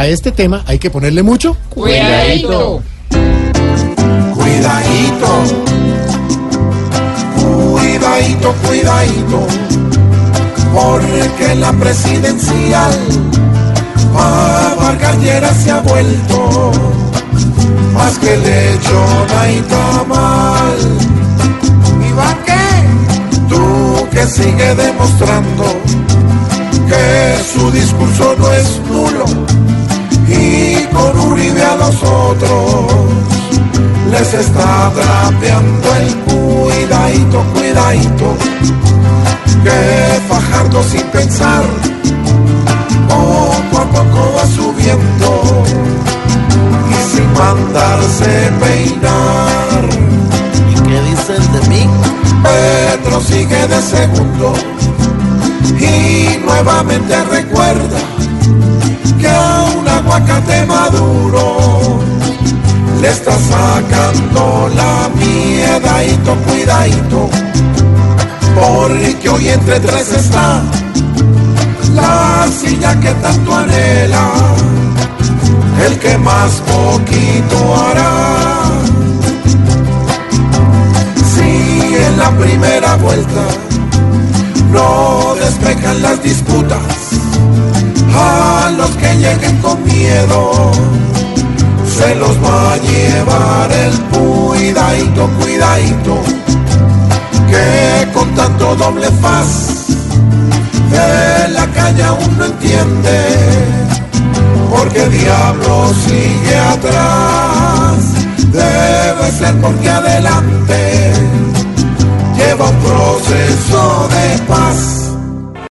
a este tema hay que ponerle mucho. Cuidadito. Cuidadito. Cuidadito, cuidadito. Porque la presidencial a Vargallera se ha vuelto más que lechona y tamal. ¿Y va qué? Tú que sigue demostrando que su discurso no es los otros les está trapeando el cuidadito, cuidadito, que Fajardo sin pensar poco a poco va subiendo y sin mandarse peinar. ¿Y qué dicen de mí? Petro sigue de segundo y nuevamente recuerda que a un aguacate maduro sacando la miedadito, cuidadito, porque hoy entre tres está la silla que tanto anhela, el que más poquito hará. Si en la primera vuelta no despejan las disputas, a los que lleguen con miedo, se los va a llevar el cuidadito, cuidadito, que con tanto doble faz de la calle aún no entiende, porque diablo sigue atrás, debe ser porque adelante lleva un proceso de paz.